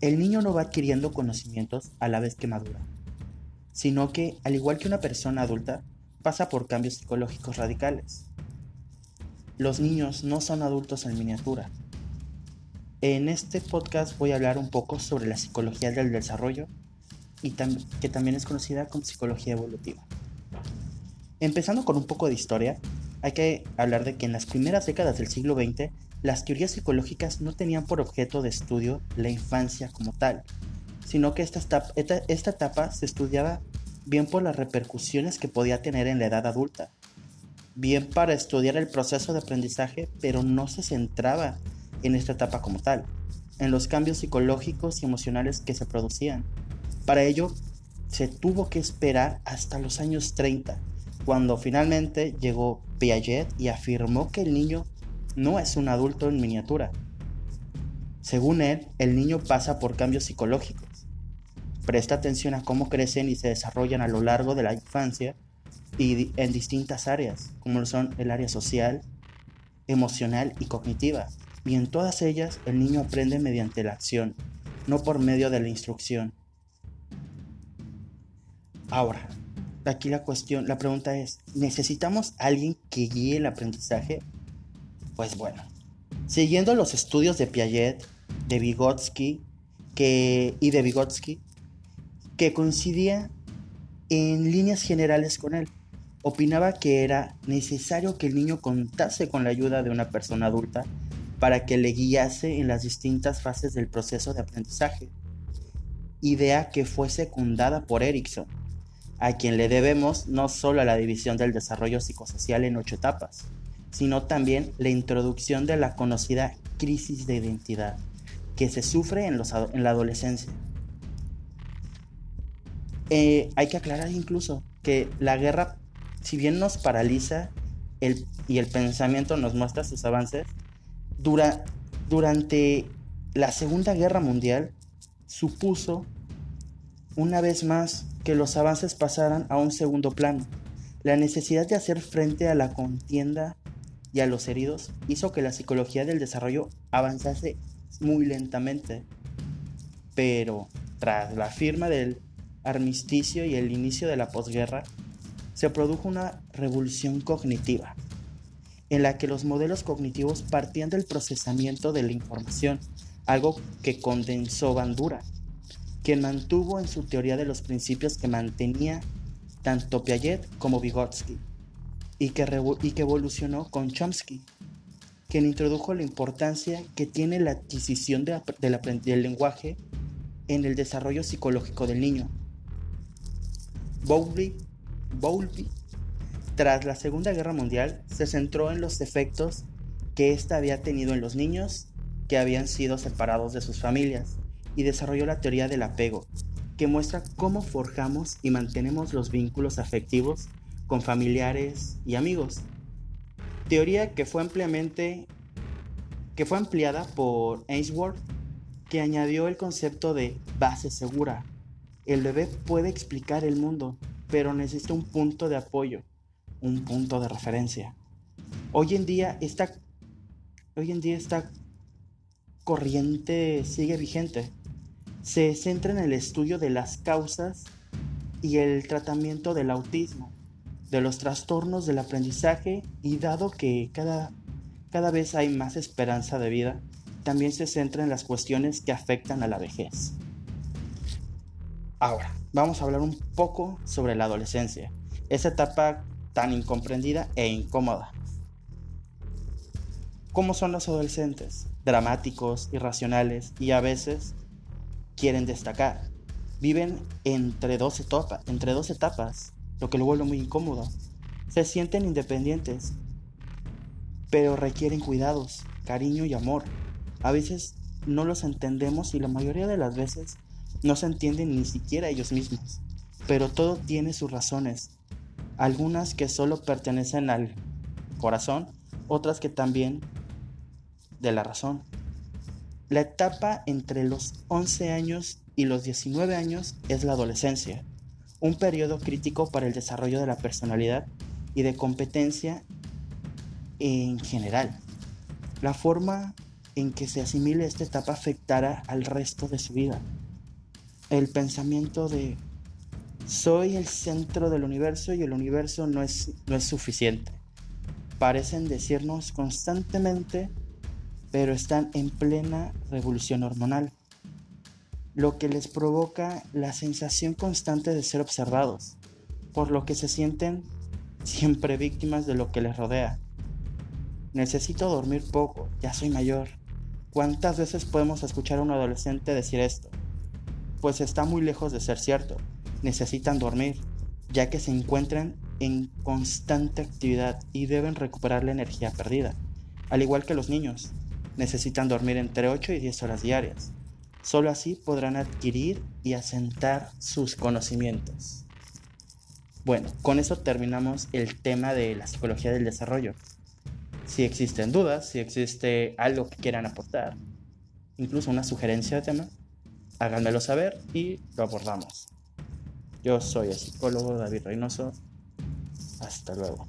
el niño no va adquiriendo conocimientos a la vez que madura, sino que, al igual que una persona adulta, pasa por cambios psicológicos radicales. Los niños no son adultos en miniatura. En este podcast voy a hablar un poco sobre la psicología del desarrollo y que también es conocida como psicología evolutiva. Empezando con un poco de historia, hay que hablar de que en las primeras décadas del siglo XX, las teorías psicológicas no tenían por objeto de estudio la infancia como tal, sino que esta, etapa se estudiaba bien por las repercusiones que podía tener en la edad adulta, bien para estudiar el proceso de aprendizaje, pero no se centraba en esta etapa como tal, en los cambios psicológicos y emocionales que se producían. Para ello, se tuvo que esperar hasta los años 30, cuando finalmente llegó Piaget y afirmó que el niño no es un adulto en miniatura. Según él, el niño pasa por cambios psicológicos. Presta atención a cómo crecen y se desarrollan a lo largo de la infancia y en distintas áreas, como son el área social, emocional y cognitiva. Y en todas ellas el niño aprende mediante la acción, no por medio de la instrucción. Ahora, aquí la cuestión, la pregunta es, ¿necesitamos alguien que guíe el aprendizaje? Pues bueno, siguiendo los estudios de Piaget, de Vygotsky que, y de Vygotsky, que coincidía en líneas generales con él, opinaba que era necesario que el niño contase con la ayuda de una persona adulta para que le guiase en las distintas fases del proceso de aprendizaje, idea que fue secundada por Erickson a quien le debemos no solo a la división del desarrollo psicosocial en ocho etapas, sino también la introducción de la conocida crisis de identidad que se sufre en, la adolescencia. Eh, hay que aclarar incluso que la guerra, si bien nos paraliza y el pensamiento nos muestra sus avances, dura, durante la Segunda Guerra Mundial supuso una vez más que los avances pasaran a un segundo plano. La necesidad de hacer frente a la contienda y a los heridos hizo que la psicología del desarrollo avanzase muy lentamente. Pero tras la firma del armisticio y el inicio de la posguerra, se produjo una revolución cognitiva, en la que los modelos cognitivos partían del procesamiento de la información, algo que condensó Bandura quien mantuvo en su teoría de los principios que mantenía tanto Piaget como Vygotsky, y que, y que evolucionó con Chomsky, quien introdujo la importancia que tiene la adquisición de, del lenguaje en el desarrollo psicológico del niño. Bowlby, Bowlby, tras la Segunda Guerra Mundial, se centró en los efectos que ésta había tenido en los niños que habían sido separados de sus familias y desarrolló la teoría del apego, que muestra cómo forjamos y mantenemos los vínculos afectivos con familiares y amigos. Teoría que fue ampliamente que fue ampliada por Ainsworth, que añadió el concepto de base segura. El bebé puede explicar el mundo, pero necesita un punto de apoyo, un punto de referencia. Hoy en día esta hoy en día esta corriente sigue vigente se centra en el estudio de las causas y el tratamiento del autismo, de los trastornos del aprendizaje y dado que cada, cada vez hay más esperanza de vida, también se centra en las cuestiones que afectan a la vejez. Ahora, vamos a hablar un poco sobre la adolescencia, esa etapa tan incomprendida e incómoda. ¿Cómo son los adolescentes? Dramáticos, irracionales y a veces quieren destacar. Viven entre dos, etapas, entre dos etapas, lo que lo vuelve muy incómodo. Se sienten independientes, pero requieren cuidados, cariño y amor. A veces no los entendemos y la mayoría de las veces no se entienden ni siquiera ellos mismos. Pero todo tiene sus razones. Algunas que solo pertenecen al corazón, otras que también de la razón. La etapa entre los 11 años y los 19 años es la adolescencia, un periodo crítico para el desarrollo de la personalidad y de competencia en general. La forma en que se asimile esta etapa afectará al resto de su vida. El pensamiento de soy el centro del universo y el universo no es, no es suficiente. Parecen decirnos constantemente, pero están en plena revolución hormonal, lo que les provoca la sensación constante de ser observados, por lo que se sienten siempre víctimas de lo que les rodea. Necesito dormir poco, ya soy mayor. ¿Cuántas veces podemos escuchar a un adolescente decir esto? Pues está muy lejos de ser cierto. Necesitan dormir, ya que se encuentran en constante actividad y deben recuperar la energía perdida. Al igual que los niños, necesitan dormir entre 8 y 10 horas diarias. Solo así podrán adquirir y asentar sus conocimientos. Bueno, con eso terminamos el tema de la psicología del desarrollo. Si existen dudas, si existe algo que quieran aportar, incluso una sugerencia de tema, háganmelo saber y lo abordamos. Yo soy el psicólogo David Reynoso. Hasta luego.